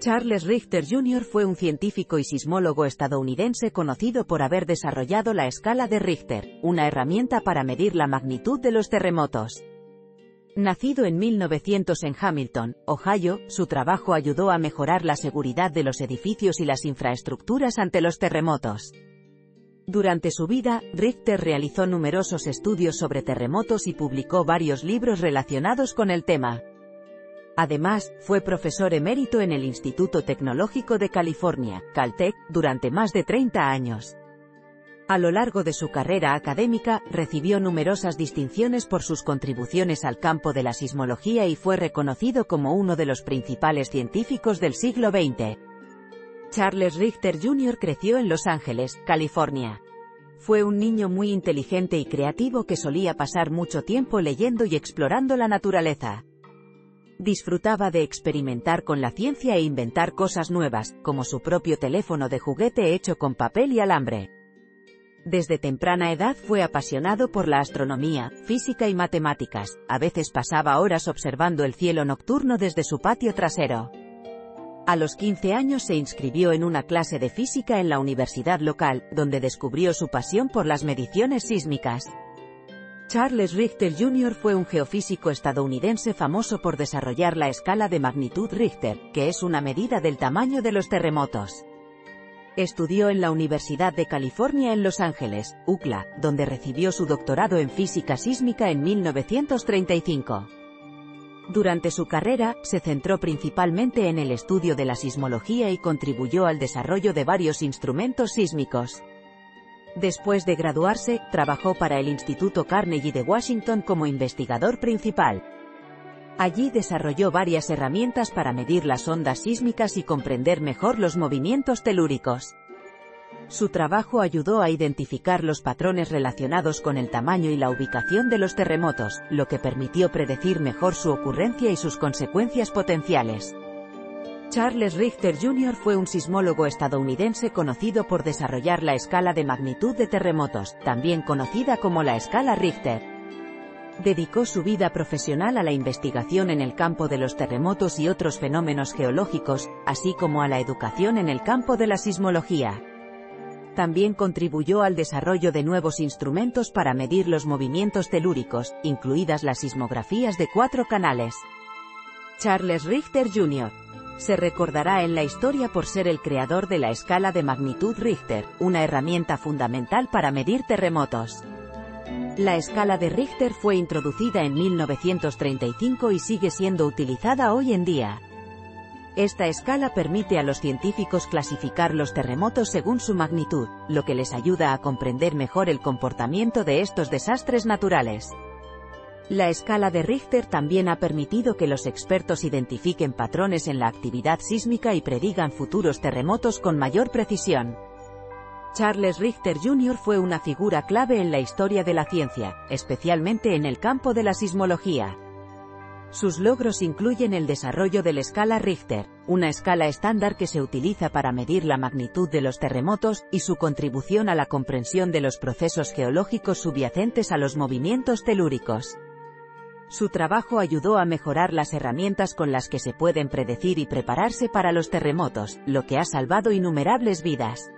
Charles Richter Jr. fue un científico y sismólogo estadounidense conocido por haber desarrollado la escala de Richter, una herramienta para medir la magnitud de los terremotos. Nacido en 1900 en Hamilton, Ohio, su trabajo ayudó a mejorar la seguridad de los edificios y las infraestructuras ante los terremotos. Durante su vida, Richter realizó numerosos estudios sobre terremotos y publicó varios libros relacionados con el tema. Además, fue profesor emérito en el Instituto Tecnológico de California, Caltech, durante más de 30 años. A lo largo de su carrera académica, recibió numerosas distinciones por sus contribuciones al campo de la sismología y fue reconocido como uno de los principales científicos del siglo XX. Charles Richter Jr. creció en Los Ángeles, California. Fue un niño muy inteligente y creativo que solía pasar mucho tiempo leyendo y explorando la naturaleza disfrutaba de experimentar con la ciencia e inventar cosas nuevas, como su propio teléfono de juguete hecho con papel y alambre. Desde temprana edad fue apasionado por la astronomía, física y matemáticas, a veces pasaba horas observando el cielo nocturno desde su patio trasero. A los 15 años se inscribió en una clase de física en la universidad local, donde descubrió su pasión por las mediciones sísmicas. Charles Richter Jr. fue un geofísico estadounidense famoso por desarrollar la escala de magnitud Richter, que es una medida del tamaño de los terremotos. Estudió en la Universidad de California en Los Ángeles, UCLA, donde recibió su doctorado en física sísmica en 1935. Durante su carrera, se centró principalmente en el estudio de la sismología y contribuyó al desarrollo de varios instrumentos sísmicos. Después de graduarse, trabajó para el Instituto Carnegie de Washington como investigador principal. Allí desarrolló varias herramientas para medir las ondas sísmicas y comprender mejor los movimientos telúricos. Su trabajo ayudó a identificar los patrones relacionados con el tamaño y la ubicación de los terremotos, lo que permitió predecir mejor su ocurrencia y sus consecuencias potenciales. Charles Richter Jr. fue un sismólogo estadounidense conocido por desarrollar la escala de magnitud de terremotos, también conocida como la escala Richter. Dedicó su vida profesional a la investigación en el campo de los terremotos y otros fenómenos geológicos, así como a la educación en el campo de la sismología. También contribuyó al desarrollo de nuevos instrumentos para medir los movimientos telúricos, incluidas las sismografías de cuatro canales. Charles Richter Jr se recordará en la historia por ser el creador de la escala de magnitud Richter, una herramienta fundamental para medir terremotos. La escala de Richter fue introducida en 1935 y sigue siendo utilizada hoy en día. Esta escala permite a los científicos clasificar los terremotos según su magnitud, lo que les ayuda a comprender mejor el comportamiento de estos desastres naturales. La escala de Richter también ha permitido que los expertos identifiquen patrones en la actividad sísmica y predigan futuros terremotos con mayor precisión. Charles Richter Jr. fue una figura clave en la historia de la ciencia, especialmente en el campo de la sismología. Sus logros incluyen el desarrollo de la escala Richter, una escala estándar que se utiliza para medir la magnitud de los terremotos, y su contribución a la comprensión de los procesos geológicos subyacentes a los movimientos telúricos. Su trabajo ayudó a mejorar las herramientas con las que se pueden predecir y prepararse para los terremotos, lo que ha salvado innumerables vidas.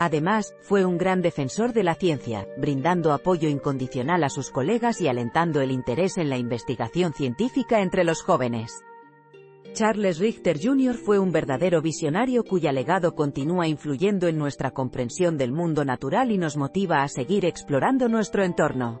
Además, fue un gran defensor de la ciencia, brindando apoyo incondicional a sus colegas y alentando el interés en la investigación científica entre los jóvenes. Charles Richter Jr. fue un verdadero visionario cuya legado continúa influyendo en nuestra comprensión del mundo natural y nos motiva a seguir explorando nuestro entorno.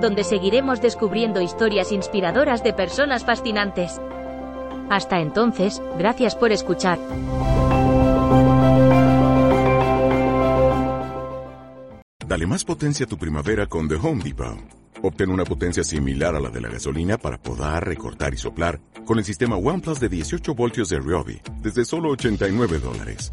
donde seguiremos descubriendo historias inspiradoras de personas fascinantes. Hasta entonces, gracias por escuchar. Dale más potencia a tu primavera con The Home Depot. Obtén una potencia similar a la de la gasolina para podar, recortar y soplar con el sistema OnePlus de 18 voltios de Ryobi desde solo 89 dólares.